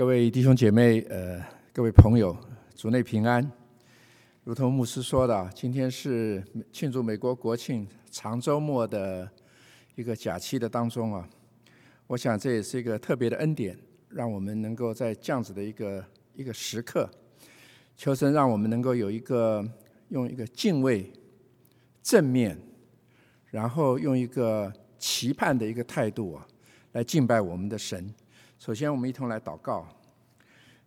各位弟兄姐妹，呃，各位朋友，主内平安。如同牧师说的，今天是庆祝美国国庆长周末的一个假期的当中啊，我想这也是一个特别的恩典，让我们能够在这样子的一个一个时刻，求神让我们能够有一个用一个敬畏、正面，然后用一个期盼的一个态度啊，来敬拜我们的神。首先，我们一同来祷告。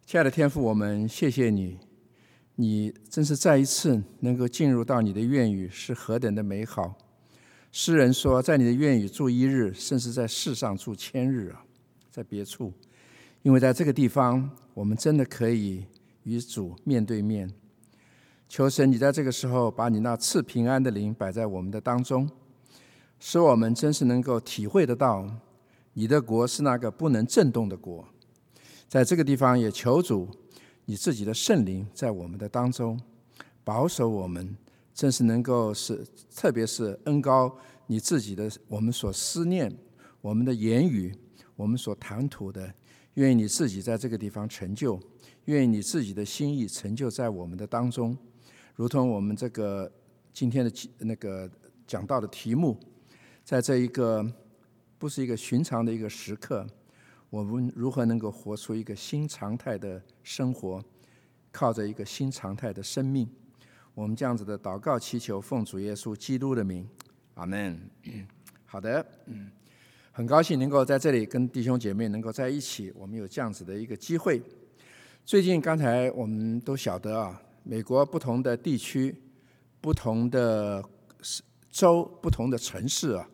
亲爱的天父，我们谢谢你，你真是再一次能够进入到你的愿语，是何等的美好。诗人说，在你的愿语住一日，甚至在世上住千日啊，在别处，因为在这个地方，我们真的可以与主面对面。求神，你在这个时候把你那赐平安的灵摆在我们的当中，使我们真是能够体会得到。你的国是那个不能震动的国，在这个地方也求主，你自己的圣灵在我们的当中保守我们，正是能够是，特别是恩高你自己的我们所思念，我们的言语，我们所谈吐的，愿意你自己在这个地方成就，愿意你自己的心意成就在我们的当中，如同我们这个今天的那个讲到的题目，在这一个。不是一个寻常的一个时刻，我们如何能够活出一个新常态的生活？靠着一个新常态的生命，我们这样子的祷告祈求，奉主耶稣基督的名，阿门。好的，很高兴能够在这里跟弟兄姐妹能够在一起，我们有这样子的一个机会。最近刚才我们都晓得啊，美国不同的地区、不同的州、不同的城市啊。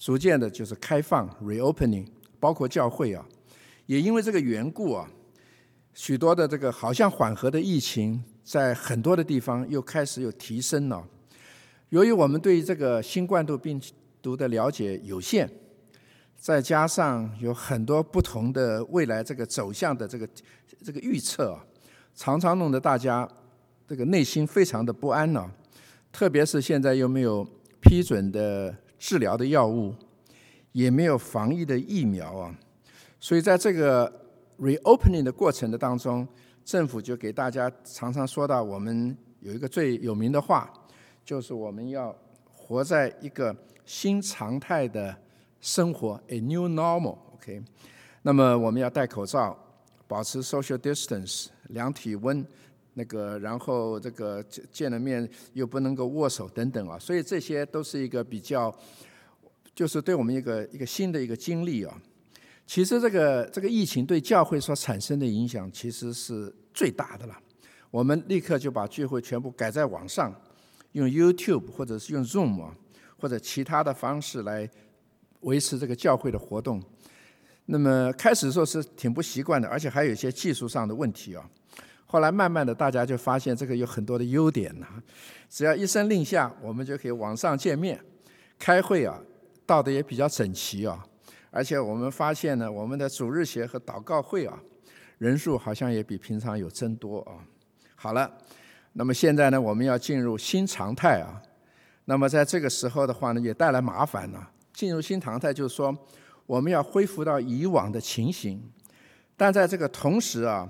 逐渐的，就是开放 （reopening），包括教会啊，也因为这个缘故啊，许多的这个好像缓和的疫情，在很多的地方又开始有提升了。由于我们对这个新冠病毒的了解有限，再加上有很多不同的未来这个走向的这个这个预测啊，常常弄得大家这个内心非常的不安呢。特别是现在又没有批准的。治疗的药物也没有防疫的疫苗啊，所以在这个 reopening 的过程的当中，政府就给大家常常说到，我们有一个最有名的话，就是我们要活在一个新常态的生活，a new normal。OK，那么我们要戴口罩，保持 social distance，量体温。那个，然后这个见了面又不能够握手等等啊，所以这些都是一个比较，就是对我们一个一个新的一个经历啊。其实这个这个疫情对教会所产生的影响其实是最大的了。我们立刻就把聚会全部改在网上，用 YouTube 或者是用 Zoom 啊，或者其他的方式来维持这个教会的活动。那么开始的时候是挺不习惯的，而且还有一些技术上的问题啊。后来慢慢的，大家就发现这个有很多的优点呐。只要一声令下，我们就可以网上见面、开会啊，到的也比较整齐啊。而且我们发现呢，我们的主日学和祷告会啊，人数好像也比平常有增多啊。好了，那么现在呢，我们要进入新常态啊。那么在这个时候的话呢，也带来麻烦了。进入新常态就是说，我们要恢复到以往的情形，但在这个同时啊。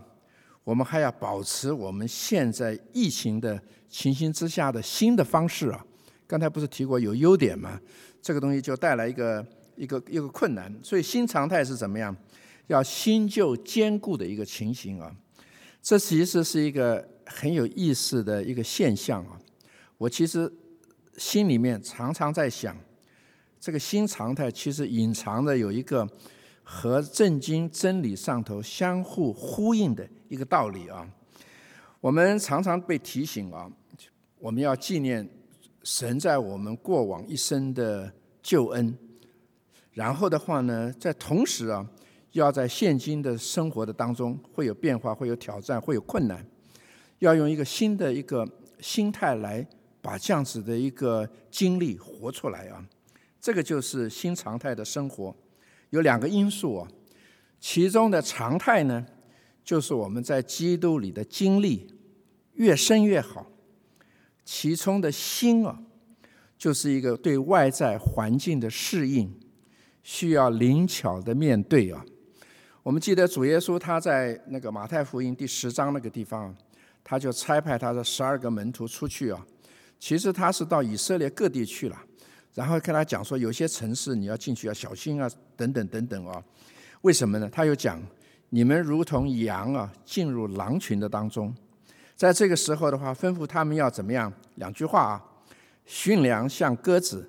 我们还要保持我们现在疫情的情形之下的新的方式啊！刚才不是提过有优点吗？这个东西就带来一个一个一个困难。所以新常态是怎么样？要新旧兼顾的一个情形啊！这其实是一个很有意思的一个现象啊！我其实心里面常常在想，这个新常态其实隐藏着有一个和正经真理上头相互呼应的。一个道理啊，我们常常被提醒啊，我们要纪念神在我们过往一生的救恩，然后的话呢，在同时啊，要在现今的生活的当中会有变化，会有挑战，会有困难，要用一个新的一个心态来把这样子的一个经历活出来啊，这个就是新常态的生活，有两个因素啊，其中的常态呢。就是我们在基督里的经历越深越好，其中的心啊，就是一个对外在环境的适应，需要灵巧的面对啊。我们记得主耶稣他在那个马太福音第十章那个地方，他就差派他的十二个门徒出去啊。其实他是到以色列各地去了，然后跟他讲说，有些城市你要进去要小心啊，等等等等啊。为什么呢？他又讲，你们如同羊啊，进入狼群的当中。在这个时候的话，吩咐他们要怎么样？两句话啊，驯良像鸽子，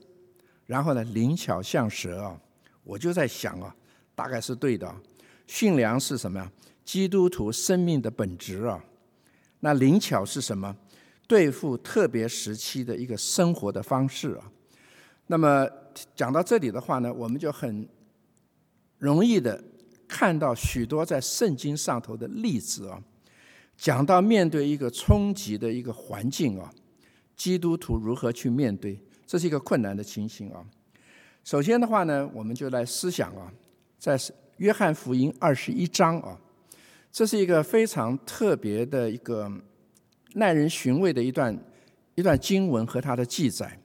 然后呢，灵巧像蛇啊。我就在想啊，大概是对的。驯良是什么呀？基督徒生命的本质啊。那灵巧是什么？对付特别时期的一个生活的方式啊。那么讲到这里的话呢，我们就很容易的看到许多在圣经上头的例子啊。讲到面对一个冲击的一个环境啊，基督徒如何去面对，这是一个困难的情形啊。首先的话呢，我们就来思想啊，在约翰福音二十一章啊，这是一个非常特别的一个耐人寻味的一段一段经文和它的记载。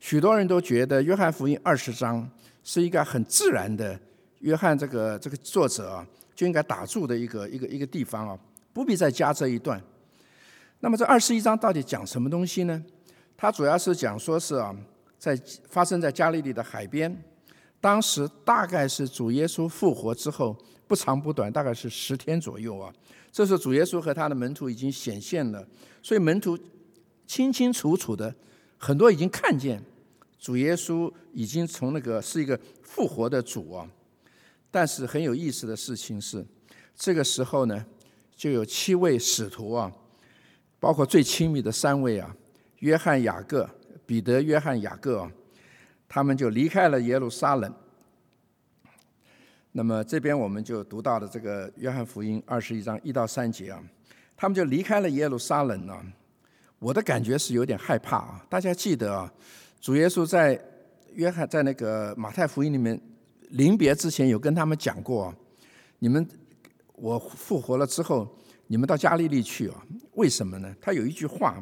许多人都觉得约翰福音二十章是一个很自然的，约翰这个这个作者啊就应该打住的一个一个一个地方啊。不必再加这一段。那么这二十一章到底讲什么东西呢？它主要是讲说是啊，在发生在加利利的海边，当时大概是主耶稣复活之后不长不短，大概是十天左右啊。这时候主耶稣和他的门徒已经显现了，所以门徒清清楚楚的很多已经看见主耶稣已经从那个是一个复活的主啊。但是很有意思的事情是，这个时候呢。就有七位使徒啊，包括最亲密的三位啊，约翰、雅各、彼得、约翰、雅各啊，他们就离开了耶路撒冷。那么这边我们就读到了这个约翰福音二十一章一到三节啊，他们就离开了耶路撒冷啊。我的感觉是有点害怕啊。大家记得啊，主耶稣在约翰在那个马太福音里面临别之前有跟他们讲过，你们。我复活了之后，你们到加利利去啊？为什么呢？他有一句话，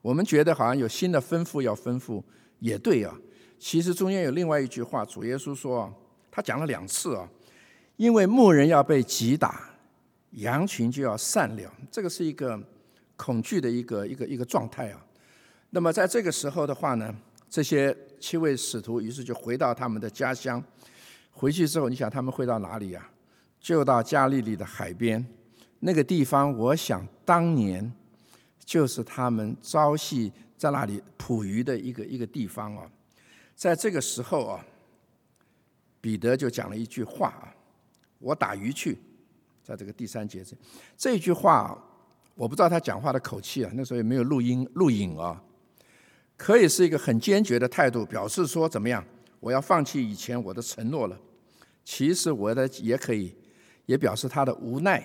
我们觉得好像有新的吩咐要吩咐，也对啊。其实中间有另外一句话，主耶稣说，他讲了两次啊，因为牧人要被击打，羊群就要散了，这个是一个恐惧的一个一个一个状态啊。那么在这个时候的话呢，这些七位使徒于是就回到他们的家乡，回去之后，你想他们会到哪里呀？就到加利利的海边，那个地方，我想当年就是他们朝夕在那里捕鱼的一个一个地方啊。在这个时候啊，彼得就讲了一句话啊：“我打鱼去。”在这个第三节这这句话，我不知道他讲话的口气啊，那时候也没有录音录影啊，可以是一个很坚决的态度，表示说怎么样，我要放弃以前我的承诺了。其实我的也可以。也表示他的无奈，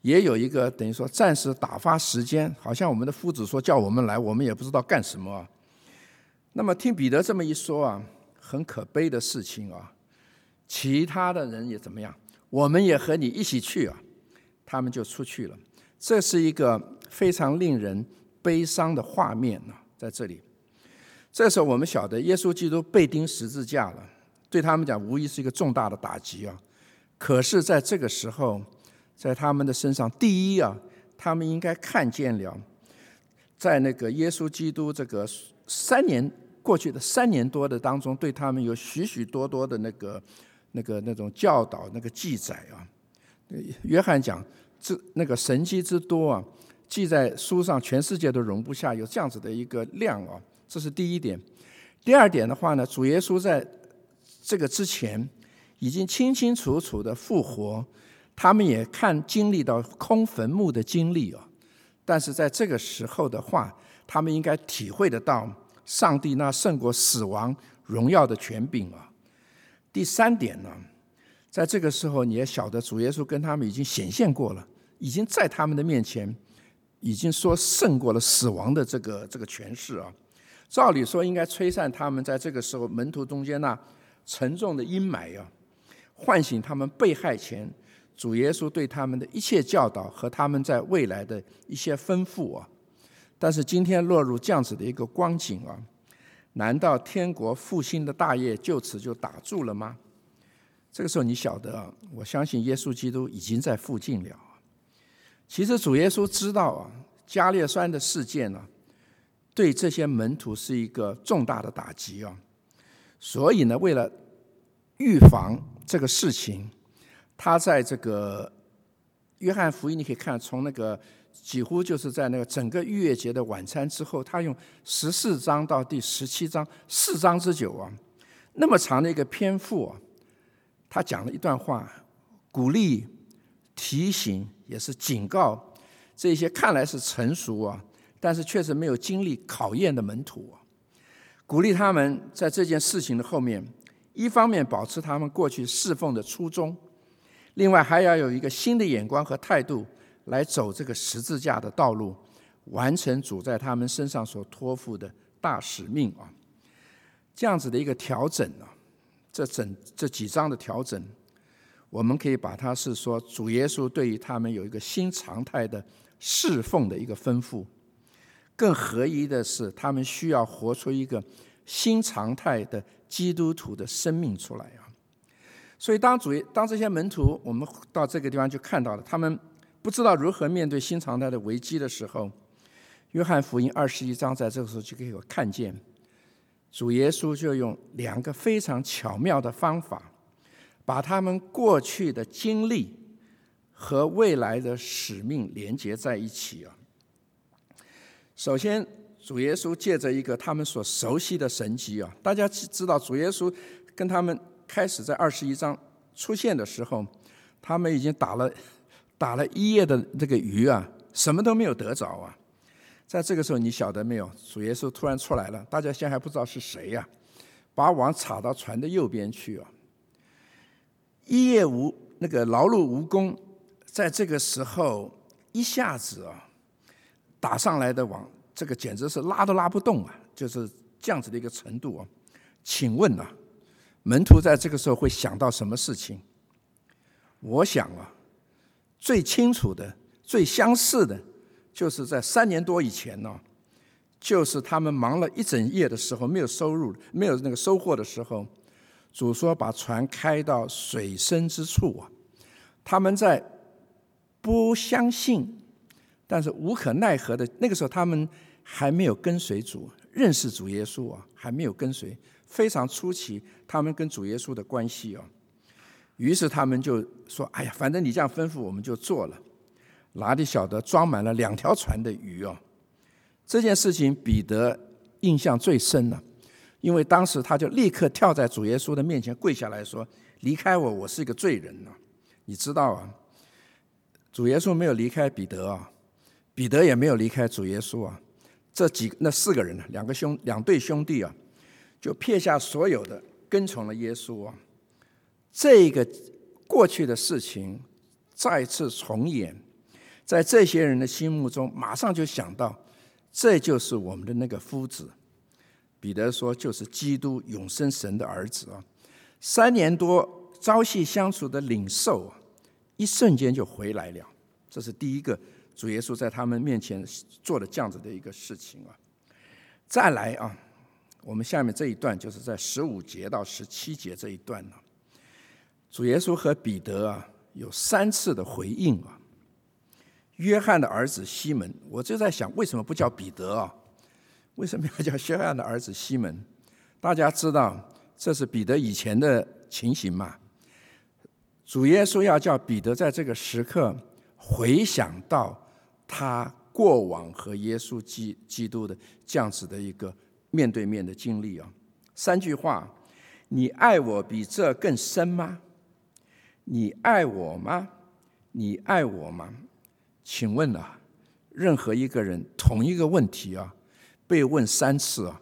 也有一个等于说暂时打发时间，好像我们的夫子说叫我们来，我们也不知道干什么。那么听彼得这么一说啊，很可悲的事情啊，其他的人也怎么样？我们也和你一起去啊，他们就出去了。这是一个非常令人悲伤的画面呢，在这里。这时候我们晓得耶稣基督被钉十字架了，对他们讲无疑是一个重大的打击啊。可是，在这个时候，在他们的身上，第一啊，他们应该看见了，在那个耶稣基督这个三年过去的三年多的当中，对他们有许许多多的那个、那个、那种教导、那个记载啊。约翰讲，这那个神迹之多啊，记在书上，全世界都容不下，有这样子的一个量啊。这是第一点。第二点的话呢，主耶稣在这个之前。已经清清楚楚的复活，他们也看经历到空坟墓的经历啊。但是在这个时候的话，他们应该体会得到上帝那胜过死亡荣耀的权柄啊。第三点呢，在这个时候你也晓得主耶稣跟他们已经显现过了，已经在他们的面前已经说胜过了死亡的这个这个权势啊。照理说应该吹散他们在这个时候门徒中间那沉重的阴霾啊。唤醒他们被害前主耶稣对他们的一切教导和他们在未来的一些吩咐啊！但是今天落入这样子的一个光景啊，难道天国复兴的大业就此就打住了吗？这个时候你晓得啊，我相信耶稣基督已经在附近了。其实主耶稣知道啊，加列酸的事件呢，对这些门徒是一个重大的打击啊。所以呢，为了预防这个事情，他在这个约翰福音你可以看，从那个几乎就是在那个整个逾越节的晚餐之后，他用十四章到第十七章四章之久啊，那么长的一个篇幅啊。他讲了一段话，鼓励、提醒，也是警告这些看来是成熟啊，但是确实没有经历考验的门徒啊，鼓励他们在这件事情的后面，一方面保持他们过去侍奉的初衷，另外还要有一个新的眼光和态度来走这个十字架的道路，完成主在他们身上所托付的大使命啊，这样子的一个调整啊。这整这几章的调整，我们可以把它是说主耶稣对于他们有一个新常态的侍奉的一个吩咐。更合一的是，他们需要活出一个新常态的基督徒的生命出来啊！所以，当主当这些门徒，我们到这个地方就看到了，他们不知道如何面对新常态的危机的时候，约翰福音二十一章在这个时候就给我看见。主耶稣就用两个非常巧妙的方法，把他们过去的经历和未来的使命连接在一起啊。首先，主耶稣借着一个他们所熟悉的神迹啊，大家知知道，主耶稣跟他们开始在二十一章出现的时候，他们已经打了打了一夜的这个鱼啊，什么都没有得着啊。在这个时候，你晓得没有？主耶稣突然出来了，大家现在还不知道是谁呀？把网插到船的右边去啊！一夜无那个劳碌无功，在这个时候一下子啊，打上来的网，这个简直是拉都拉不动啊！就是这样子的一个程度啊！请问啊，门徒在这个时候会想到什么事情？我想啊，最清楚的、最相似的。就是在三年多以前呢，就是他们忙了一整夜的时候，没有收入、没有那个收获的时候，主说把船开到水深之处啊。他们在不相信，但是无可奈何的那个时候，他们还没有跟随主，认识主耶稣啊，还没有跟随，非常初期，他们跟主耶稣的关系啊。于是他们就说：“哎呀，反正你这样吩咐，我们就做了。”哪里晓得装满了两条船的鱼哦？这件事情彼得印象最深了，因为当时他就立刻跳在主耶稣的面前跪下来说：“离开我，我是一个罪人呐！”你知道啊？主耶稣没有离开彼得啊，彼得也没有离开主耶稣啊。这几那四个人呢，两个兄两对兄弟啊，就撇下所有的跟从了耶稣啊。这个过去的事情再次重演。在这些人的心目中，马上就想到，这就是我们的那个夫子。彼得说：“就是基督永生神的儿子啊！”三年多朝夕相处的领受啊，一瞬间就回来了。这是第一个主耶稣在他们面前做的这样子的一个事情啊。再来啊，我们下面这一段就是在十五节到十七节这一段呢，主耶稣和彼得啊有三次的回应啊。约翰的儿子西门，我就在想，为什么不叫彼得啊？为什么要叫约翰的儿子西门？大家知道这是彼得以前的情形嘛？主耶稣要叫彼得在这个时刻回想到他过往和耶稣基基督的这样子的一个面对面的经历啊。三句话：你爱我比这更深吗？你爱我吗？你爱我吗？请问啊，任何一个人同一个问题啊，被问三次啊，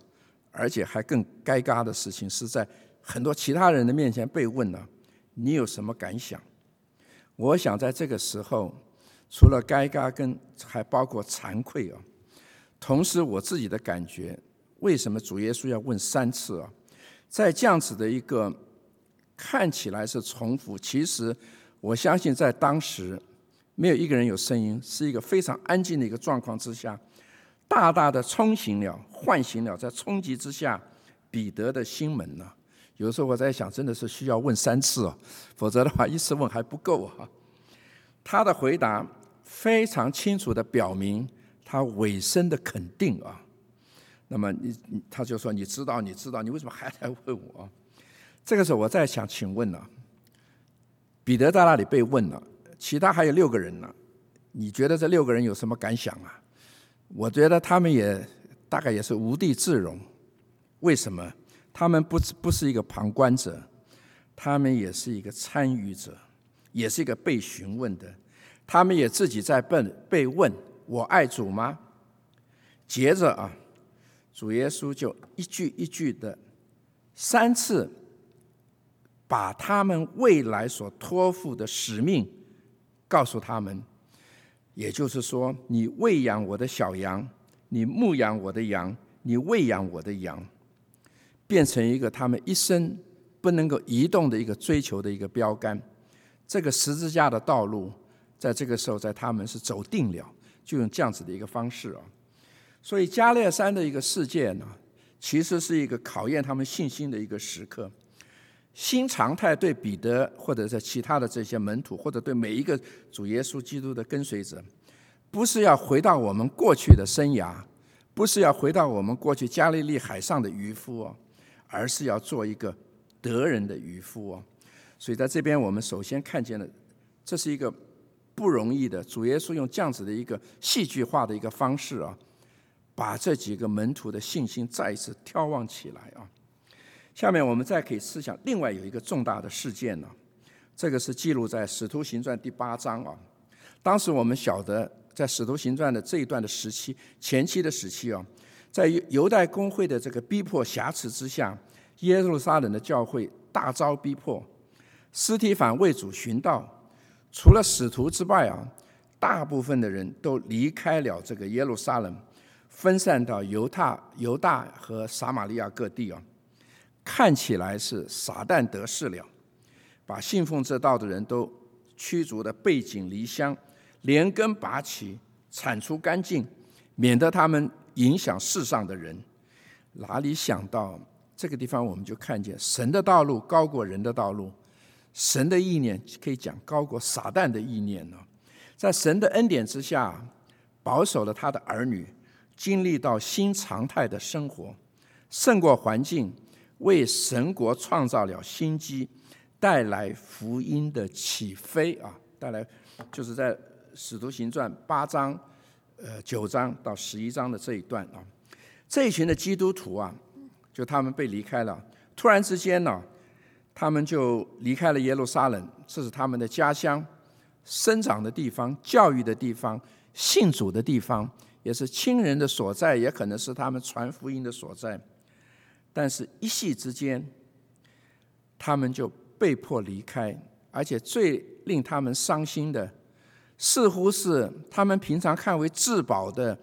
而且还更尴尬的事情是在很多其他人的面前被问呢，你有什么感想？我想在这个时候，除了尴尬，跟还包括惭愧啊。同时，我自己的感觉，为什么主耶稣要问三次啊？在这样子的一个看起来是重复，其实我相信在当时。没有一个人有声音，是一个非常安静的一个状况之下，大大的冲醒了、唤醒了，在冲击之下，彼得的心门呢，有时候我在想，真的是需要问三次哦，否则的话一次问还不够啊。他的回答非常清楚的表明他尾声的肯定啊。那么你他就说：“你知道，你知道，你为什么还来问我？”这个时候我在想，请问呢？彼得在那里被问了，其他还有六个人呢。你觉得这六个人有什么感想啊？我觉得他们也大概也是无地自容。为什么？他们不不是一个旁观者，他们也是一个参与者，也是一个被询问的。他们也自己在被被问：“我爱主吗？”接着啊，主耶稣就一句一句的三次。把他们未来所托付的使命告诉他们，也就是说，你喂养我的小羊，你牧养我的羊，你喂养我的羊，变成一个他们一生不能够移动的一个追求的一个标杆。这个十字架的道路，在这个时候，在他们是走定了，就用这样子的一个方式啊。所以加列山的一个事件呢，其实是一个考验他们信心的一个时刻。新常态对彼得，或者是其他的这些门徒，或者对每一个主耶稣基督的跟随者，不是要回到我们过去的生涯，不是要回到我们过去加利利海上的渔夫哦，而是要做一个得人的渔夫哦。所以在这边，我们首先看见了，这是一个不容易的。主耶稣用这样子的一个戏剧化的一个方式啊，把这几个门徒的信心再一次眺望起来啊。下面我们再可以思想，另外有一个重大的事件呢，这个是记录在《使徒行传》第八章啊。当时我们晓得，在《使徒行传》的这一段的时期，前期的时期啊，在犹犹太公会的这个逼迫挟持之下，耶路撒冷的教会大遭逼迫，斯提凡为主寻道，除了使徒之外啊，大部分的人都离开了这个耶路撒冷，分散到犹太、犹大和撒玛利亚各地啊。看起来是撒旦得势了，把信奉这道的人都驱逐的背井离乡，连根拔起，铲除干净，免得他们影响世上的人。哪里想到这个地方，我们就看见神的道路高过人的道路，神的意念可以讲高过撒旦的意念呢。在神的恩典之下，保守了他的儿女，经历到新常态的生活，胜过环境。为神国创造了新机，带来福音的起飞啊！带来就是在使徒行传八章、呃九章到十一章的这一段啊，这一群的基督徒啊，就他们被离开了，突然之间呢，他们就离开了耶路撒冷，这是他们的家乡、生长的地方、教育的地方、信主的地方，也是亲人的所在，也可能是他们传福音的所在。但是，一夕之间，他们就被迫离开，而且最令他们伤心的，似乎是他们平常看为至宝的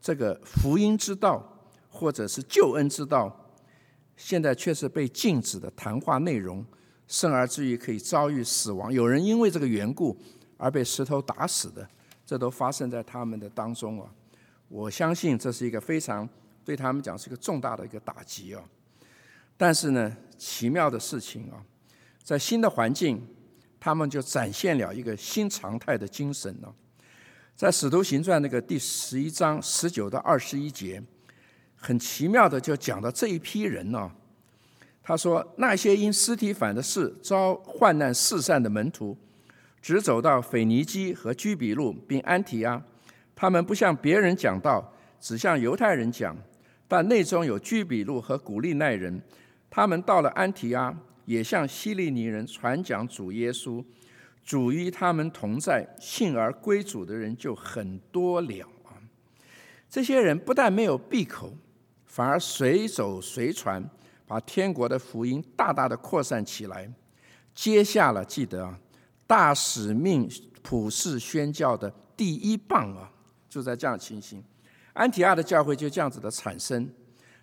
这个福音之道，或者是救恩之道，现在却是被禁止的谈话内容，甚而至于可以遭遇死亡。有人因为这个缘故而被石头打死的，这都发生在他们的当中啊！我相信这是一个非常。对他们讲是一个重大的一个打击啊！但是呢，奇妙的事情啊，在新的环境，他们就展现了一个新常态的精神呢。在《使徒行传》那个第十一章十九到二十一节，很奇妙的就讲到这一批人呢。他说：“那些因尸体反的事遭患难四散的门徒，只走到腓尼基和居比路，并安提阿。他们不向别人讲道，只向犹太人讲。”但内中有居比路和古利奈人，他们到了安提阿，也向希利尼人传讲主耶稣，主与他们同在，信而归主的人就很多了啊！这些人不但没有闭口，反而随走随传，把天国的福音大大的扩散起来，接下了记得啊，大使命普世宣教的第一棒啊，就在这样情形。安提阿的教会就这样子的产生，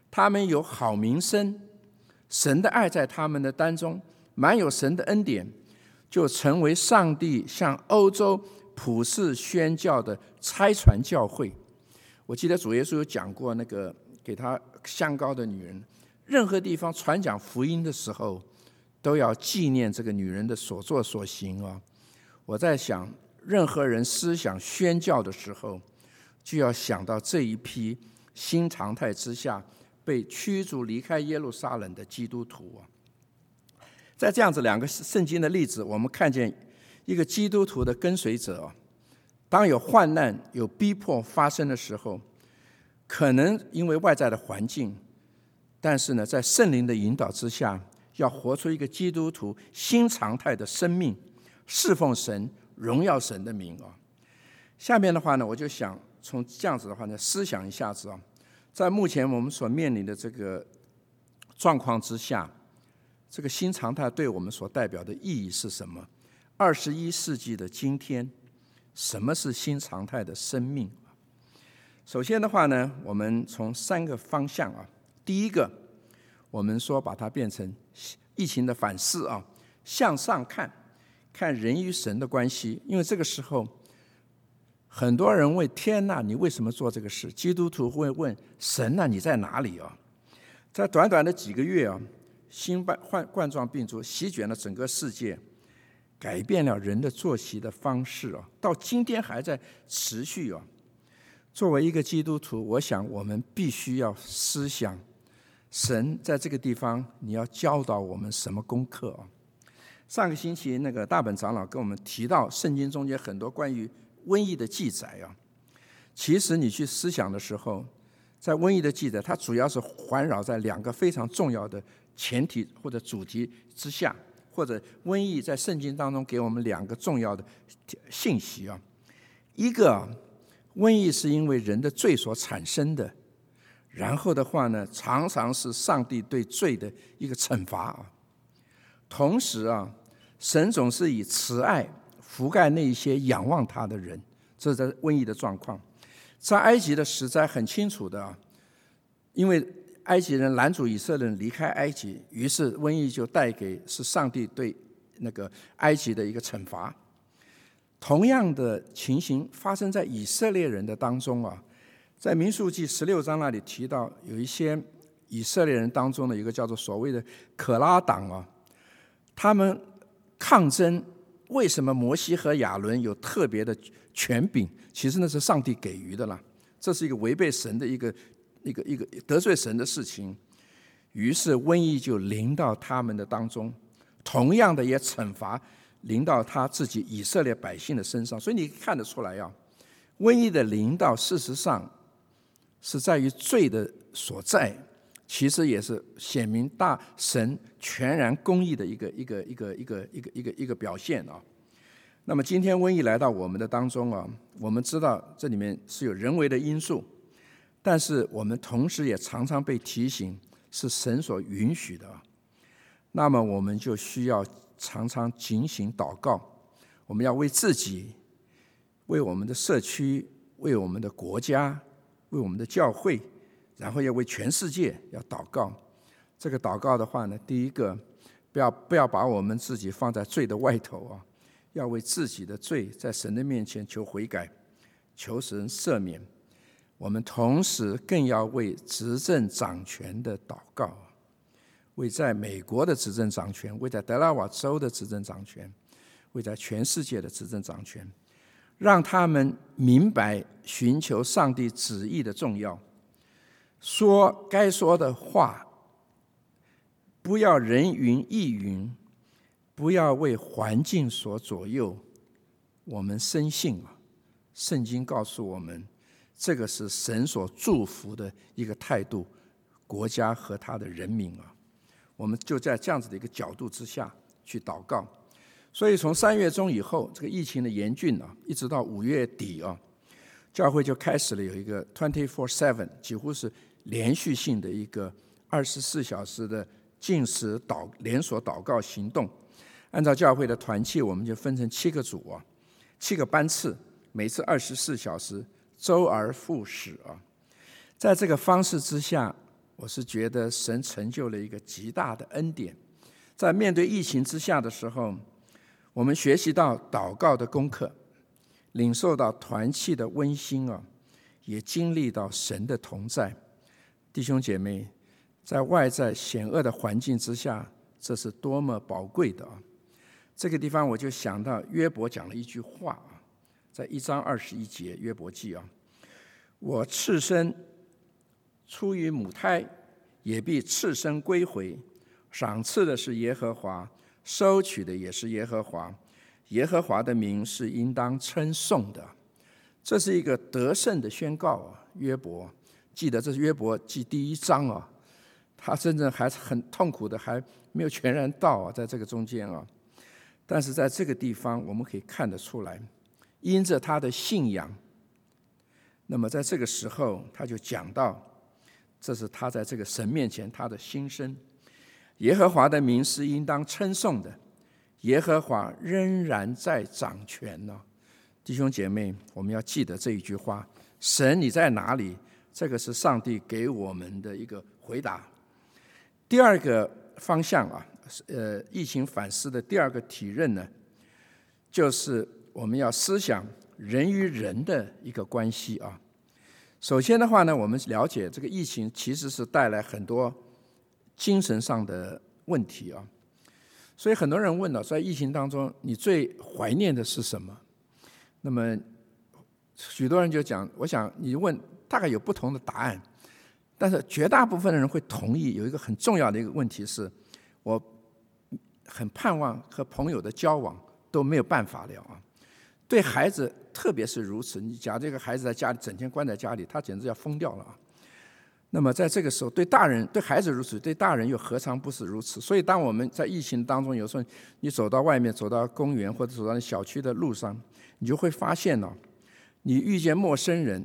他们有好名声，神的爱在他们的当中，满有神的恩典，就成为上帝向欧洲普世宣教的拆传教会。我记得主耶稣有讲过，那个给他香膏的女人，任何地方传讲福音的时候，都要纪念这个女人的所作所行啊！我在想，任何人思想宣教的时候，就要想到这一批新常态之下被驱逐离开耶路撒冷的基督徒啊！在这样子两个圣经的例子，我们看见一个基督徒的跟随者啊，当有患难、有逼迫发生的时候，可能因为外在的环境。但是呢，在圣灵的引导之下，要活出一个基督徒新常态的生命，侍奉神、荣耀神的名啊。下面的话呢，我就想从这样子的话呢，思想一下子啊，在目前我们所面临的这个状况之下，这个新常态对我们所代表的意义是什么？二十一世纪的今天，什么是新常态的生命？首先的话呢，我们从三个方向啊。第一个，我们说把它变成疫情的反思啊，向上看，看人与神的关系。因为这个时候，很多人问天呐，你为什么做这个事？基督徒会问神呐，你在哪里啊？在短短的几个月啊，新冠患冠状病毒席卷了整个世界，改变了人的作息的方式啊，到今天还在持续啊。作为一个基督徒，我想我们必须要思想。神在这个地方，你要教导我们什么功课啊？上个星期那个大本长老跟我们提到圣经中间很多关于瘟疫的记载啊。其实你去思想的时候，在瘟疫的记载，它主要是环绕在两个非常重要的前提或者主题之下，或者瘟疫在圣经当中给我们两个重要的信息啊。一个，瘟疫是因为人的罪所产生的。然后的话呢，常常是上帝对罪的一个惩罚啊。同时啊，神总是以慈爱覆盖那些仰望他的人。这是在瘟疫的状况，在埃及的时灾很清楚的啊，因为埃及人拦阻以色列人离开埃及，于是瘟疫就带给是上帝对那个埃及的一个惩罚。同样的情形发生在以色列人的当中啊。在民数记十六章那里提到，有一些以色列人当中的一个叫做所谓的可拉党啊，他们抗争。为什么摩西和亚伦有特别的权柄？其实那是上帝给予的啦。这是一个违背神的一个一个一个得罪神的事情。于是瘟疫就临到他们的当中，同样的也惩罚临到他自己以色列百姓的身上。所以你看得出来呀，瘟疫的临到，事实上。是在于罪的所在，其实也是显明大神全然公义的一个一个一个一个一个一个一个表现啊。那么今天瘟疫来到我们的当中啊，我们知道这里面是有人为的因素，但是我们同时也常常被提醒是神所允许的。那么我们就需要常常警醒祷告，我们要为自己、为我们的社区、为我们的国家。为我们的教会，然后要为全世界要祷告。这个祷告的话呢，第一个，不要不要把我们自己放在罪的外头啊，要为自己的罪在神的面前求悔改，求神赦免。我们同时更要为执政掌权的祷告，为在美国的执政掌权，为在德拉瓦州的执政掌权，为在全世界的执政掌权。让他们明白寻求上帝旨意的重要，说该说的话，不要人云亦云，不要为环境所左右。我们深信啊，圣经告诉我们，这个是神所祝福的一个态度，国家和他的人民啊，我们就在这样子的一个角度之下去祷告。所以从三月中以后，这个疫情的严峻啊，一直到五月底啊，教会就开始了有一个 twenty four seven，几乎是连续性的一个二十四小时的禁食祷连锁祷告行动。按照教会的团契，我们就分成七个组啊，七个班次，每次二十四小时，周而复始啊。在这个方式之下，我是觉得神成就了一个极大的恩典，在面对疫情之下的时候。我们学习到祷告的功课，领受到团契的温馨啊，也经历到神的同在。弟兄姐妹，在外在险恶的环境之下，这是多么宝贵的啊！这个地方我就想到约伯讲了一句话啊，在一章二十一节约伯记啊，我赤身出于母胎，也必赤身归回。赏赐的是耶和华，收取的也是耶和华。耶和华的名是应当称颂的。这是一个得胜的宣告啊！约伯，记得这是约伯记第一章啊，他真正还是很痛苦的，还没有全然到啊，在这个中间啊。但是在这个地方，我们可以看得出来，因着他的信仰，那么在这个时候，他就讲到，这是他在这个神面前他的心声。耶和华的名是应当称颂的，耶和华仍然在掌权呢。弟兄姐妹，我们要记得这一句话：神你在哪里？这个是上帝给我们的一个回答。第二个方向啊，呃，疫情反思的第二个体认呢，就是我们要思想人与人的一个关系啊。首先的话呢，我们了解这个疫情其实是带来很多。精神上的问题啊，所以很多人问了，在疫情当中，你最怀念的是什么？那么许多人就讲，我想你问大概有不同的答案，但是绝大部分的人会同意有一个很重要的一个问题是，我很盼望和朋友的交往都没有办法了啊。对孩子特别是如此，你假这个孩子在家里整天关在家里，他简直要疯掉了啊。那么在这个时候，对大人、对孩子如此，对大人又何尝不是如此？所以，当我们在疫情当中，有时候你走到外面，走到公园或者走到小区的路上，你就会发现呢，你遇见陌生人，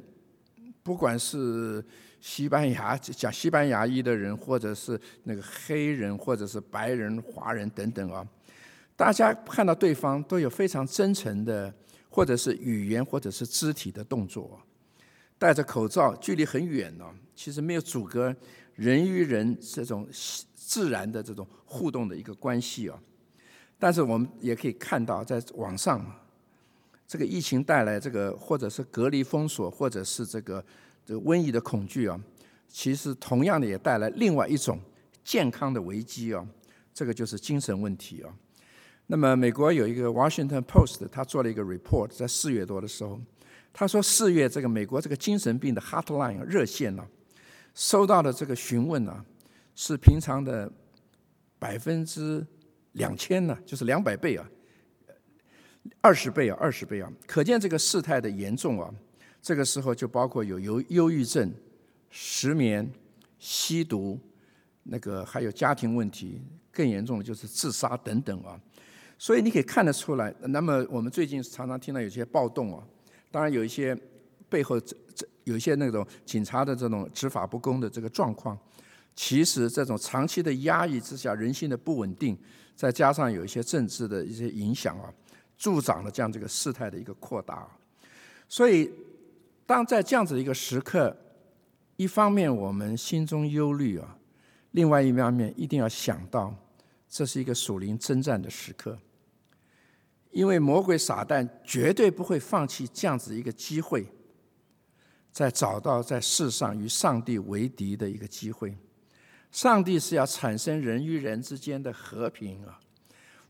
不管是西班牙讲西班牙语的人，或者是那个黑人，或者是白人、华人等等啊，大家看到对方都有非常真诚的，或者是语言，或者是肢体的动作。戴着口罩，距离很远呢，其实没有阻隔人与人这种自然的这种互动的一个关系啊。但是我们也可以看到，在网上，这个疫情带来这个或者是隔离封锁，或者是这个这个瘟疫的恐惧啊，其实同样的也带来另外一种健康的危机啊。这个就是精神问题啊。那么美国有一个 Washington Post，他做了一个 report，在四月多的时候。他说：“四月，这个美国这个精神病的 hotline 热线呢，收到的这个询问呢，是平常的百分之两千呢，就是两百倍啊，二十倍啊，二十倍啊，可见这个事态的严重啊。这个时候就包括有忧忧郁症、失眠、吸毒，那个还有家庭问题，更严重的就是自杀等等啊。所以你可以看得出来。那么我们最近常常听到有些暴动啊。”当然有一些背后这这有一些那种警察的这种执法不公的这个状况，其实这种长期的压抑之下，人性的不稳定，再加上有一些政治的一些影响啊，助长了这样这个事态的一个扩大。所以，当在这样子一个时刻，一方面我们心中忧虑啊，另外一方面一定要想到，这是一个属灵征战的时刻。因为魔鬼撒旦绝对不会放弃这样子一个机会，在找到在世上与上帝为敌的一个机会。上帝是要产生人与人之间的和平啊！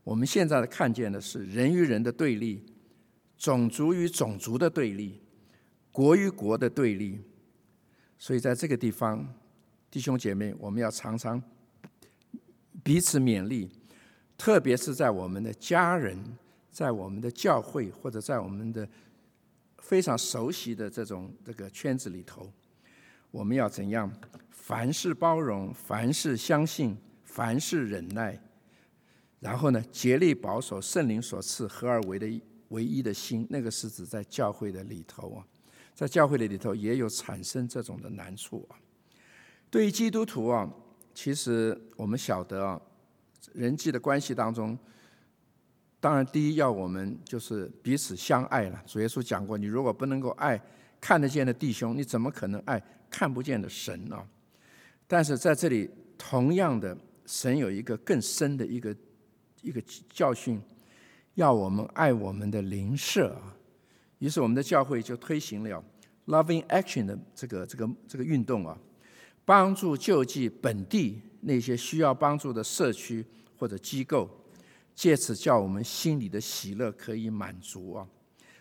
我们现在看见的是人与人的对立，种族与种族的对立，国与国的对立。所以在这个地方，弟兄姐妹，我们要常常彼此勉励，特别是在我们的家人。在我们的教会或者在我们的非常熟悉的这种这个圈子里头，我们要怎样？凡事包容，凡事相信，凡事忍耐，然后呢，竭力保守圣灵所赐合而为的唯一的心。那个是指在教会的里头啊，在教会的里头也有产生这种的难处啊。对于基督徒啊，其实我们晓得啊，人际的关系当中。当然，第一要我们就是彼此相爱了。主耶稣讲过，你如果不能够爱看得见的弟兄，你怎么可能爱看不见的神呢？但是在这里，同样的，神有一个更深的一个一个教训，要我们爱我们的邻舍啊。于是，我们的教会就推行了 “loving action” 的这个这个这个运动啊，帮助救济本地那些需要帮助的社区或者机构，借此叫我们心里的喜乐可以满足啊。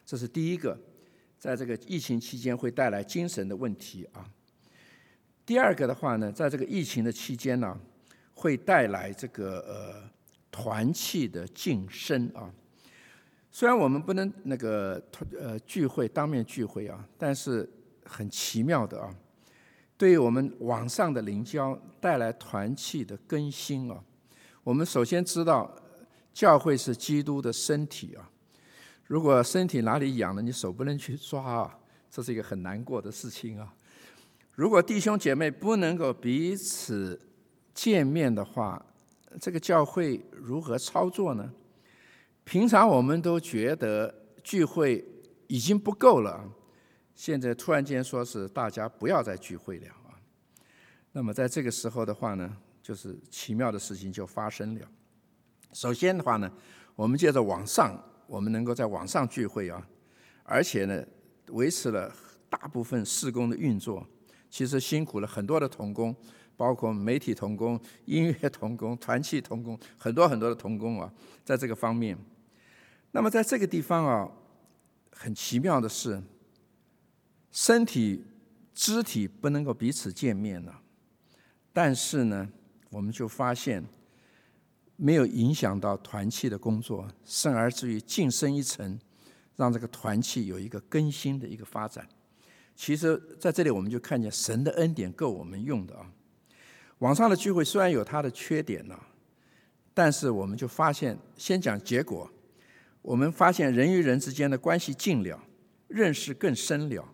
这是第一个，在这个疫情期间会带来精神的问题啊。第二个的话呢，在这个疫情的期间呢，会带来这个呃团契的晋升啊。虽然我们不能那个团呃聚会当面聚会啊，但是很奇妙的啊，对于我们网上的灵交带来团契的更新啊。我们首先知道，教会是基督的身体啊。如果身体哪里痒了，你手不能去抓啊，这是一个很难过的事情啊。如果弟兄姐妹不能够彼此见面的话，这个教会如何操作呢？平常我们都觉得聚会已经不够了，现在突然间说是大家不要再聚会了啊。那么在这个时候的话呢，就是奇妙的事情就发生了。首先的话呢，我们接着网上，我们能够在网上聚会啊，而且呢，维持了大部分事工的运作。其实辛苦了很多的童工。包括媒体童工、音乐童工、团契童工，很多很多的童工啊，在这个方面。那么在这个地方啊，很奇妙的是，身体肢体不能够彼此见面了，但是呢，我们就发现没有影响到团契的工作，甚而至于晋升一层，让这个团契有一个更新的一个发展。其实在这里我们就看见神的恩典够我们用的啊。网上的聚会虽然有它的缺点呢，但是我们就发现，先讲结果。我们发现人与人之间的关系近了，认识更深了，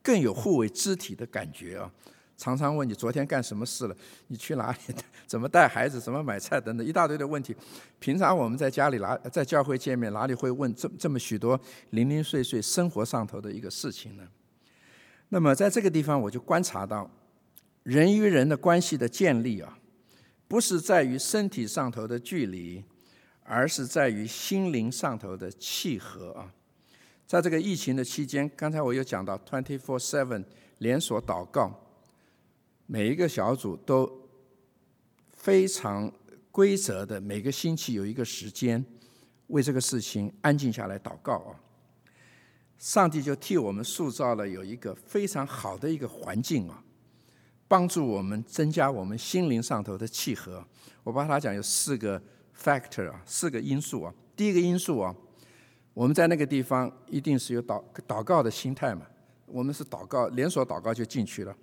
更有互为肢体的感觉啊！常常问你昨天干什么事了？你去哪里？怎么带孩子？怎么买菜？等等一大堆的问题。平常我们在家里哪在教会见面，哪里会问这这么许多零零碎碎生活上头的一个事情呢？那么在这个地方，我就观察到，人与人的关系的建立啊，不是在于身体上头的距离。而是在于心灵上头的契合啊！在这个疫情的期间，刚才我有讲到 twenty four seven 连锁祷告，每一个小组都非常规则的，每个星期有一个时间为这个事情安静下来祷告啊！上帝就替我们塑造了有一个非常好的一个环境啊，帮助我们增加我们心灵上头的契合。我把它讲有四个。factor 啊，四个因素啊。第一个因素啊，我们在那个地方一定是有祷祷告的心态嘛，我们是祷告连锁祷告就进去了。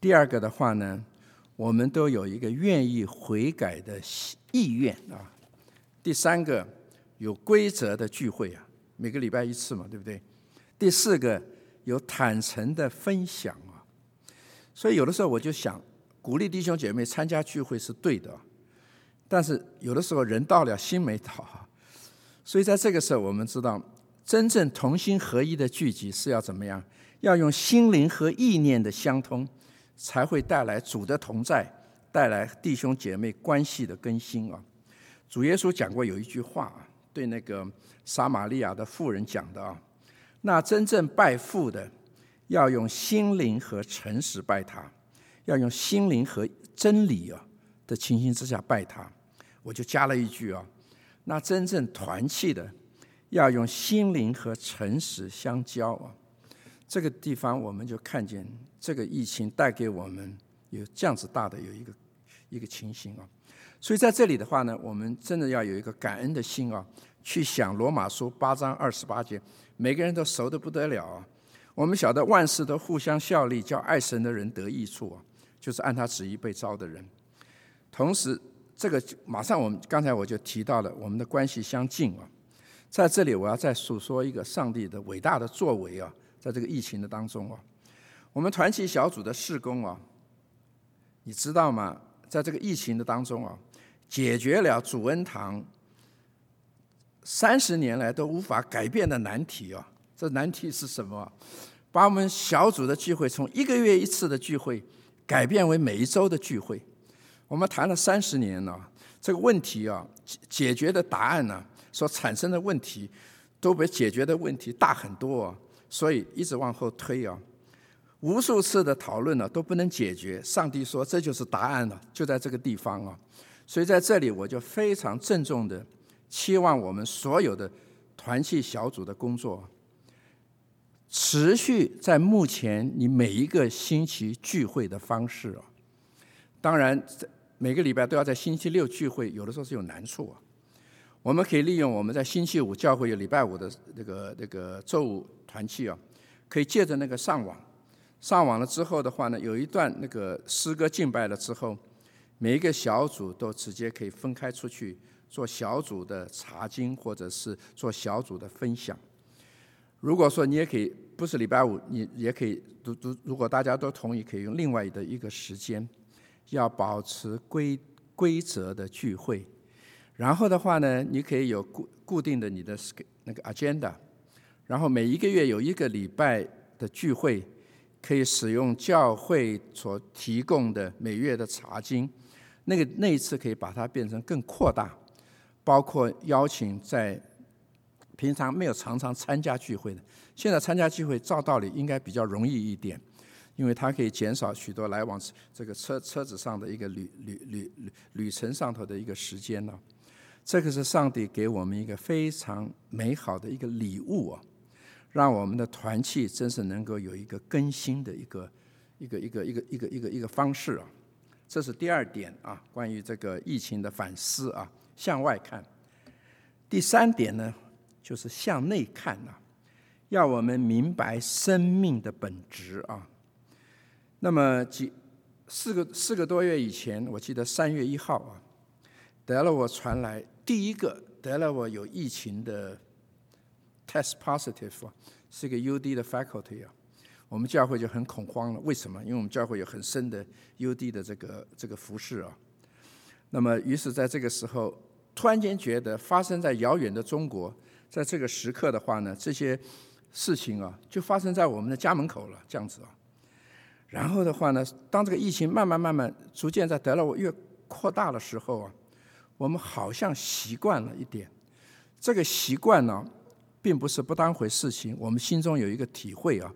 第二个的话呢，我们都有一个愿意悔改的意愿啊。第三个有规则的聚会啊，每个礼拜一次嘛，对不对？第四个有坦诚的分享啊。所以有的时候我就想鼓励弟兄姐妹参加聚会是对的。但是有的时候人到了心没到，所以在这个时候我们知道，真正同心合一的聚集是要怎么样？要用心灵和意念的相通，才会带来主的同在，带来弟兄姐妹关系的更新啊！主耶稣讲过有一句话啊，对那个撒玛利亚的妇人讲的啊，那真正拜父的，要用心灵和诚实拜他，要用心灵和真理啊的情形之下拜他。我就加了一句啊，那真正团契的，要用心灵和诚实相交啊。这个地方我们就看见这个疫情带给我们有这样子大的有一个一个情形啊。所以在这里的话呢，我们真的要有一个感恩的心啊，去想罗马书八章二十八节，每个人都熟的不得了啊。我们晓得万事都互相效力，叫爱神的人得益处啊，就是按他旨意被招的人，同时。这个马上，我们刚才我就提到了我们的关系相近啊，在这里我要再诉说一个上帝的伟大的作为啊，在这个疫情的当中啊，我们团契小组的事工啊，你知道吗？在这个疫情的当中啊，解决了主恩堂三十年来都无法改变的难题啊，这难题是什么？把我们小组的聚会从一个月一次的聚会改变为每一周的聚会。我们谈了三十年了，这个问题啊，解决的答案呢，所产生的问题，都比解决的问题大很多，所以一直往后推啊。无数次的讨论呢都不能解决。上帝说这就是答案了，就在这个地方啊。所以在这里我就非常郑重的期望我们所有的团契小组的工作，持续在目前你每一个星期聚会的方式啊。当然，每个礼拜都要在星期六聚会，有的时候是有难处啊。我们可以利用我们在星期五教会有礼拜五的那个那个周五团契啊，可以借着那个上网，上网了之后的话呢，有一段那个诗歌敬拜了之后，每一个小组都直接可以分开出去做小组的查经，或者是做小组的分享。如果说你也可以不是礼拜五，你也可以，如如如果大家都同意，可以用另外的一个时间，要保持规规则的聚会。然后的话呢，你可以有固固定的你的那个 agenda，然后每一个月有一个礼拜的聚会，可以使用教会所提供的每月的查经，那个那一次可以把它变成更扩大，包括邀请在平常没有常常参加聚会的，现在参加聚会照道理应该比较容易一点，因为它可以减少许多来往这个车车子上的一个旅旅旅旅旅程上头的一个时间呢。这个是上帝给我们一个非常美好的一个礼物啊，让我们的团契真是能够有一个更新的一个一个一个一个一个一个一个方式啊。这是第二点啊，关于这个疫情的反思啊，向外看。第三点呢，就是向内看啊，要我们明白生命的本质啊。那么几四个四个多月以前，我记得三月一号啊，得了我传来。第一个得了我有疫情的 test positive 啊，是个 UD 的 faculty 啊，我们教会就很恐慌了。为什么？因为我们教会有很深的 UD 的这个这个服饰啊。那么，于是在这个时候，突然间觉得发生在遥远的中国，在这个时刻的话呢，这些事情啊，就发生在我们的家门口了，这样子啊。然后的话呢，当这个疫情慢慢慢慢逐渐在得了我越扩大的时候啊。我们好像习惯了一点，这个习惯呢，并不是不当回事情。我们心中有一个体会啊，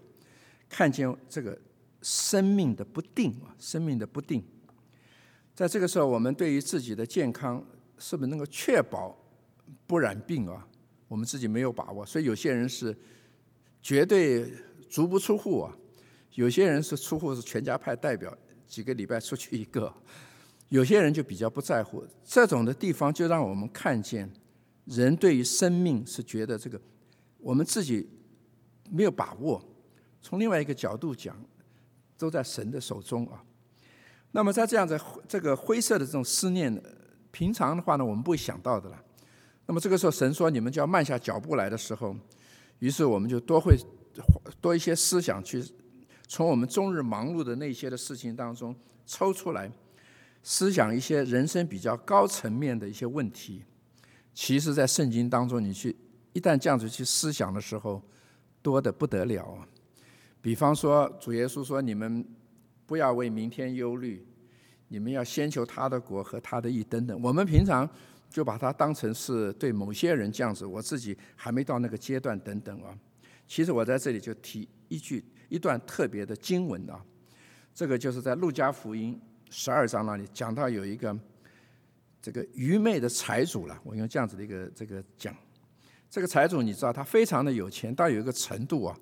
看见这个生命的不定啊，生命的不定。在这个时候，我们对于自己的健康是不是能够确保不染病啊？我们自己没有把握，所以有些人是绝对足不出户啊，有些人是出户是全家派代表，几个礼拜出去一个。有些人就比较不在乎这种的地方，就让我们看见人对于生命是觉得这个我们自己没有把握。从另外一个角度讲，都在神的手中啊。那么在这样的这个灰色的这种思念，平常的话呢，我们不会想到的了。那么这个时候，神说你们就要慢下脚步来的时候，于是我们就多会多一些思想去从我们终日忙碌的那些的事情当中抽出来。思想一些人生比较高层面的一些问题，其实，在圣经当中，你去一旦这样子去思想的时候，多的不得了啊。比方说，主耶稣说：“你们不要为明天忧虑，你们要先求他的国和他的义。”等等。我们平常就把它当成是对某些人这样子，我自己还没到那个阶段等等啊。其实我在这里就提一句一段特别的经文啊，这个就是在路加福音。十二章那里讲到有一个这个愚昧的财主了，我用这样子的一个这个讲，这个财主你知道他非常的有钱，到有一个程度啊，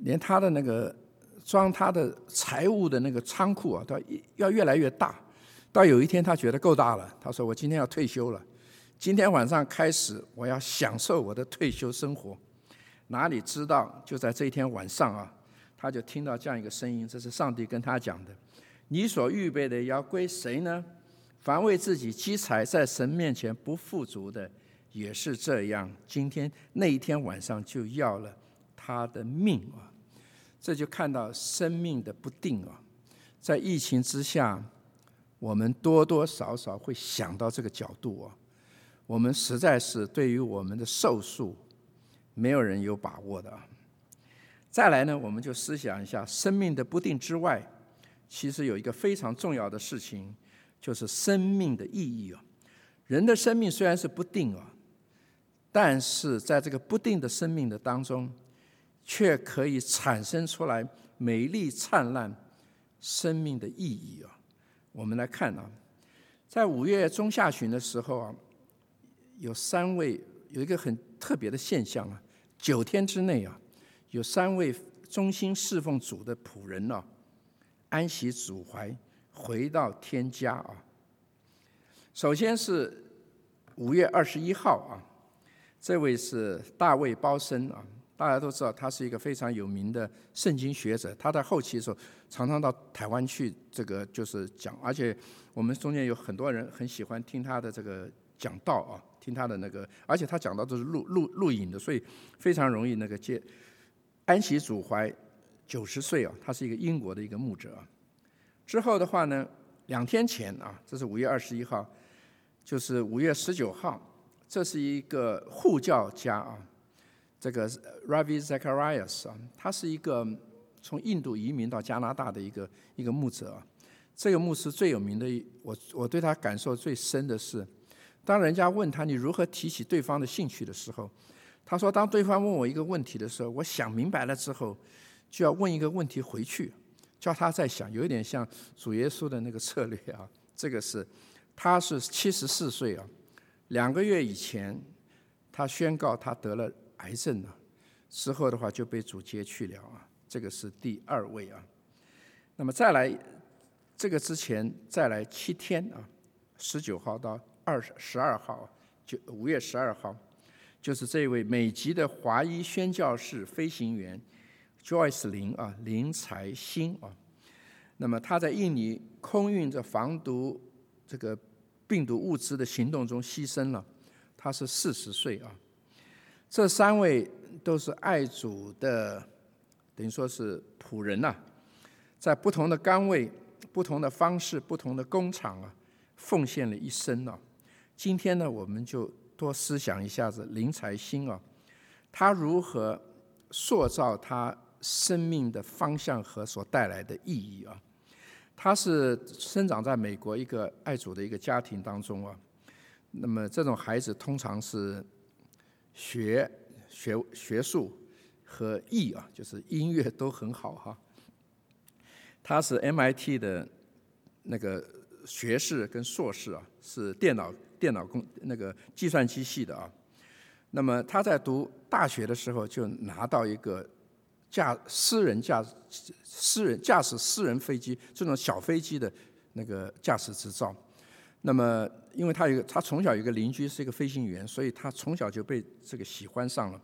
连他的那个装他的财物的那个仓库啊，都要越来越大。到有一天他觉得够大了，他说：“我今天要退休了，今天晚上开始我要享受我的退休生活。”哪里知道就在这一天晚上啊，他就听到这样一个声音，这是上帝跟他讲的。你所预备的要归谁呢？凡为自己积财，在神面前不富足的，也是这样。今天那一天晚上就要了他的命啊！这就看到生命的不定啊！在疫情之下，我们多多少少会想到这个角度啊。我们实在是对于我们的寿数，没有人有把握的啊。再来呢，我们就思想一下生命的不定之外。其实有一个非常重要的事情，就是生命的意义啊。人的生命虽然是不定啊，但是在这个不定的生命的当中，却可以产生出来美丽灿烂生命的意义啊。我们来看啊，在五月中下旬的时候啊，有三位有一个很特别的现象啊，九天之内啊，有三位忠心侍奉主的仆人呢，安息主怀，回到天家啊。首先是五月二十一号啊，这位是大卫包森啊，大家都知道他是一个非常有名的圣经学者。他在后期的时候常常到台湾去，这个就是讲，而且我们中间有很多人很喜欢听他的这个讲道啊，听他的那个，而且他讲到都是录录录影的，所以非常容易那个接。安息主怀九十岁啊，他是一个英国的一个牧者啊。之后的话呢，两天前啊，这是五月二十一号。就是五月十九号，这是一个护教家啊，这个 Ravi Zacharias 啊，他是一个从印度移民到加拿大的一个一个牧者啊。这个牧师最有名的，我我对他感受最深的是，当人家问他你如何提起对方的兴趣的时候，他说：当对方问我一个问题的时候，我想明白了之后，就要问一个问题回去，叫他再想，有一点像主耶稣的那个策略啊。这个是。他是七十四岁啊，两个月以前，他宣告他得了癌症了，之后的话就被主接去了啊。这个是第二位啊。那么再来，这个之前再来七天啊，十九号到二十二号，就五月十二号，就是这位美籍的华裔宣教士飞行员 Joyce 林啊林财兴啊。那么他在印尼空运着防毒。这个病毒物资的行动中牺牲了，他是四十岁啊。这三位都是爱主的，等于说是仆人呐，在不同的岗位、不同的方式、不同的工厂啊，奉献了一生啊。今天呢，我们就多思想一下子林财兴啊，他如何塑造他生命的方向和所带来的意义啊。他是生长在美国一个爱主的一个家庭当中啊，那么这种孩子通常是学学学术和艺啊，就是音乐都很好哈。他是 MIT 的那个学士跟硕士啊，是电脑电脑工那个计算机系的啊。那么他在读大学的时候就拿到一个。驾私人驾私人驾驶私人飞机这种小飞机的那个驾驶执照，那么因为他有他从小有个邻居是一个飞行员，所以他从小就被这个喜欢上了，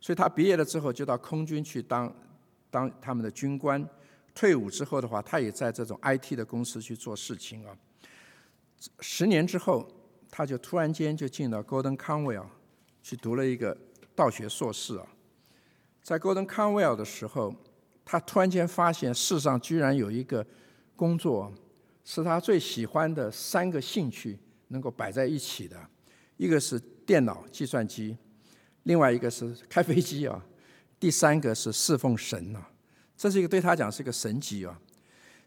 所以他毕业了之后就到空军去当当他们的军官，退伍之后的话，他也在这种 IT 的公司去做事情啊。十年之后，他就突然间就进到 Golden Conwell 去读了一个道学硕士啊。在 Golden Conwell 的时候，他突然间发现世上居然有一个工作，是他最喜欢的三个兴趣能够摆在一起的，一个是电脑计算机，另外一个是开飞机啊，第三个是侍奉神啊，这是一个对他讲是一个神级啊。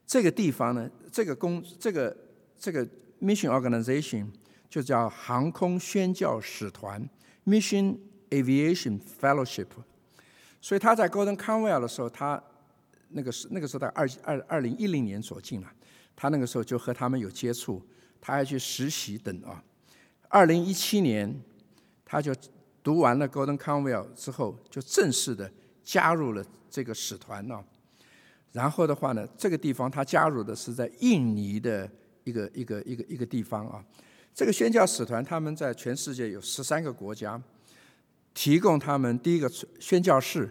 这个地方呢，这个工这个这个 Mission Organization 就叫航空宣教使团 Mission Aviation Fellowship。所以他在 Golden Conwell 的时候，他那个是那个时候在二二二零一零年左近了，他那个时候就和他们有接触，他还去实习等啊。二零一七年，他就读完了 Golden Conwell 之后，就正式的加入了这个使团呢。然后的话呢，这个地方他加入的是在印尼的一个一个一个一个地方啊。这个宣教使团他们在全世界有十三个国家。提供他们第一个宣教士，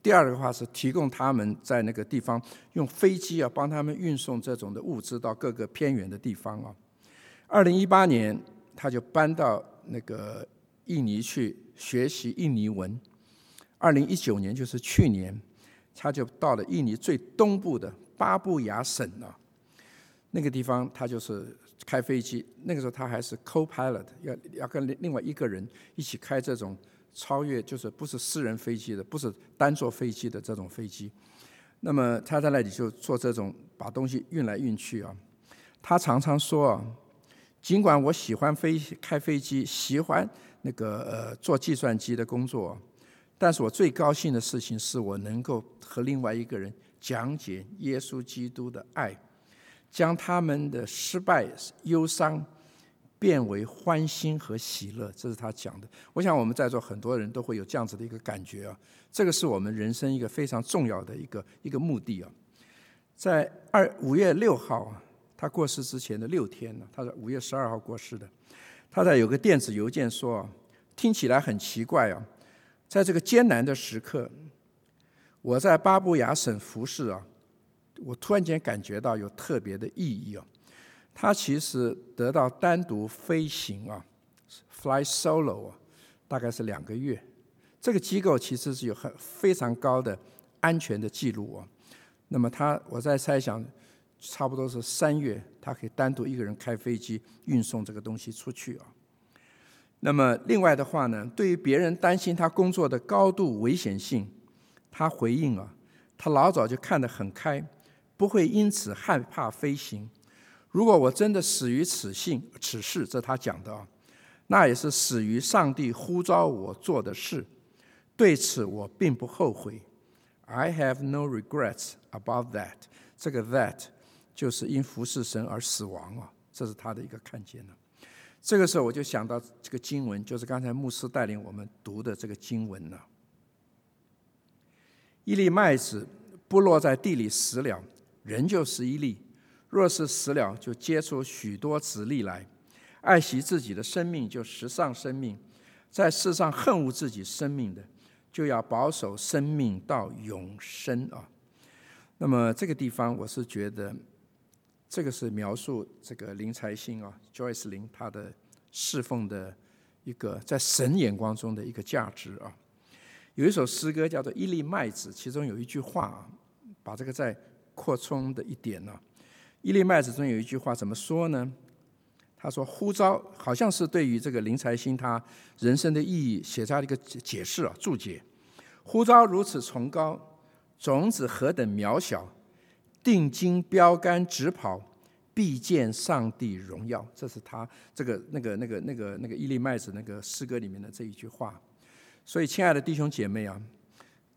第二个话是提供他们在那个地方用飞机啊帮他们运送这种的物资到各个偏远的地方啊。二零一八年他就搬到那个印尼去学习印尼文。二零一九年就是去年，他就到了印尼最东部的巴布亚省啊，那个地方他就是开飞机。那个时候他还是 co-pilot，要要跟另另外一个人一起开这种。超越就是不是私人飞机的，不是单坐飞机的这种飞机。那么他在那里就做这种把东西运来运去啊。他常常说啊，尽管我喜欢飞开飞机，喜欢那个呃做计算机的工作，但是我最高兴的事情是我能够和另外一个人讲解耶稣基督的爱，将他们的失败、忧伤变为欢欣和喜乐。这是他讲的。我想我们在座很多人都会有这样子的一个感觉啊，这个是我们人生一个非常重要的一个一个目的啊。在二五月六号啊，他过世之前的六天呢，他是五月十二号过世的。他在有个电子邮件说：“听起来很奇怪啊，在这个艰难的时刻，我在巴布亚省服侍啊，我突然间感觉到有特别的意义啊。他其实得到单独飞行啊，fly solo 啊，大概是两个月。这个机构其实是有很非常高的安全的记录啊。那么他，我在猜想。”差不多是三月，他可以单独一个人开飞机运送这个东西出去啊。那么另外的话呢，对于别人担心他工作的高度危险性，他回应啊，他老早就看得很开，不会因此害怕飞行。如果我真的死于此性此事，这他讲的啊，那也是死于上帝呼召我做的事，对此我并不后悔。I have no regrets about that。这个 that。就是因服侍神而死亡啊，这是他的一个看见呢。这个时候我就想到这个经文，就是刚才牧师带领我们读的这个经文呢。一粒麦子不落在地里死了，人就是一粒；若是死了，就结出许多子粒来。爱惜自己的生命，就实上生命；在世上恨恶自己生命的，就要保守生命到永生啊。那么这个地方，我是觉得。这个是描述这个林财星啊，Joyce 林他的侍奉的一个在神眼光中的一个价值啊。有一首诗歌叫做《一粒麦子》，其中有一句话啊，把这个再扩充的一点呢，《一粒麦子》中有一句话怎么说呢？他说：“呼召好像是对于这个林财星他人生的意义写下了一个解释啊，注解。呼召如此崇高，种子何等渺小。”定睛标杆直跑，必见上帝荣耀。这是他这个那个那个那个那个伊利麦子那个诗歌里面的这一句话。所以，亲爱的弟兄姐妹啊，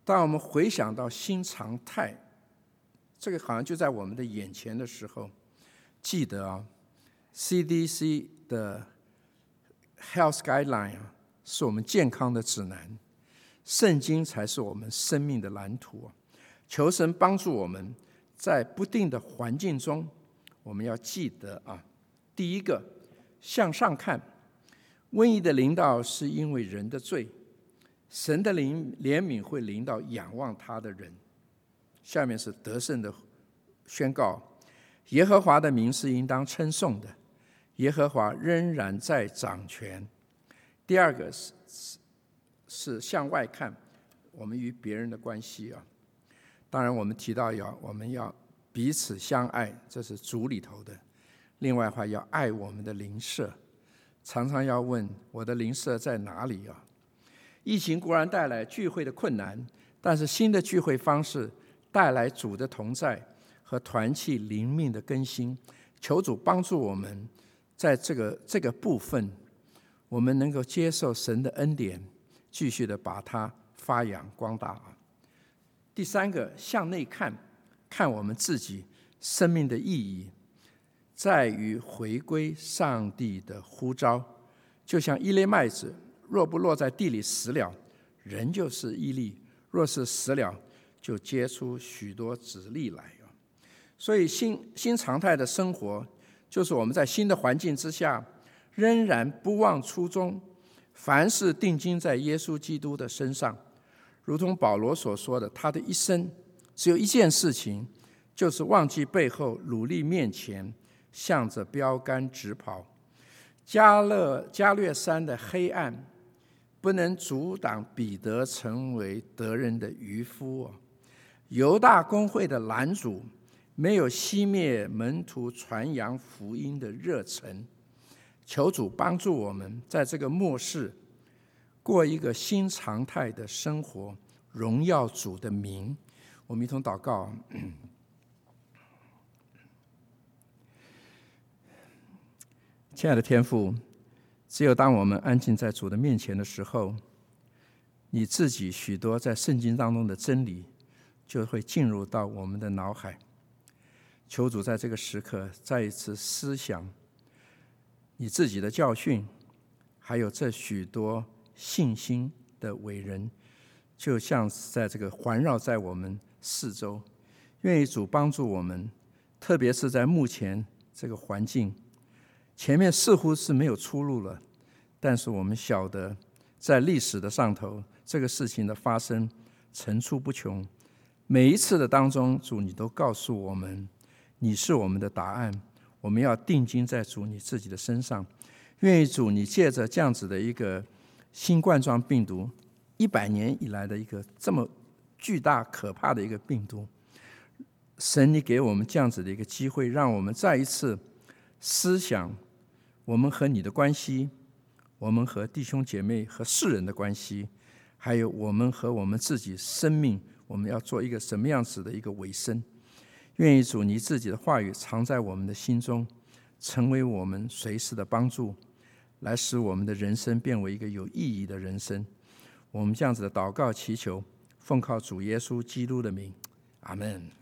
当我们回想到新常态，这个好像就在我们的眼前的时候，记得啊，CDC 的 Health Guideline 啊，是我们健康的指南，圣经才是我们生命的蓝图。求神帮助我们。在不定的环境中，我们要记得啊，第一个向上看，瘟疫的临到是因为人的罪，神的灵怜悯会临到仰望他的人。下面是得胜的宣告：耶和华的名是应当称颂的，耶和华仍然在掌权。第二个是是向外看，我们与别人的关系啊。当然，我们提到要我们要彼此相爱，这是主里头的。另外话，要爱我们的邻舍，常常要问我的邻舍在哪里啊？疫情固然带来聚会的困难，但是新的聚会方式带来主的同在和团契灵命的更新。求主帮助我们，在这个这个部分，我们能够接受神的恩典，继续的把它发扬光大。第三个，向内看，看我们自己生命的意义，在于回归上帝的呼召。就像一粒麦子，若不落在地里死了，人就是一粒；若是死了，就结出许多子粒来所以，新新常态的生活，就是我们在新的环境之下，仍然不忘初衷，凡事定睛在耶稣基督的身上。如同保罗所说的，他的一生只有一件事情，就是忘记背后，努力面前，向着标杆直跑。加勒加略山的黑暗不能阻挡彼得成为得人的渔夫哦。犹大公会的拦阻没有熄灭门徒传扬福音的热忱。求主帮助我们在这个末世。过一个新常态的生活，荣耀主的名。我们一同祷告，亲爱的天父，只有当我们安静在主的面前的时候，你自己许多在圣经当中的真理，就会进入到我们的脑海。求主在这个时刻再一次思想你自己的教训，还有这许多信心的伟人，就像是在这个环绕在我们四周。愿意主帮助我们，特别是在目前这个环境，前面似乎是没有出路了，但是我们晓得，在历史的上头，这个事情的发生层出不穷。每一次的当中，主你都告诉我们，你是我们的答案。我们要定睛在主你自己的身上。愿意主你借着这样子的一个新冠状病毒，一百年以来的一个这么巨大可怕的一个病毒。神，你给我们这样子的一个机会，让我们再一次思想我们和你的关系，我们和弟兄姐妹和世人的关系，还有我们和我们自己生命，我们要做一个什么样子的一个尾声？愿意主你自己的话语藏在我们的心中，成为我们随时的帮助，来使我们的人生变为一个有意义的人生。我们这样子的祷告祈求，奉靠主耶稣基督的名，阿门。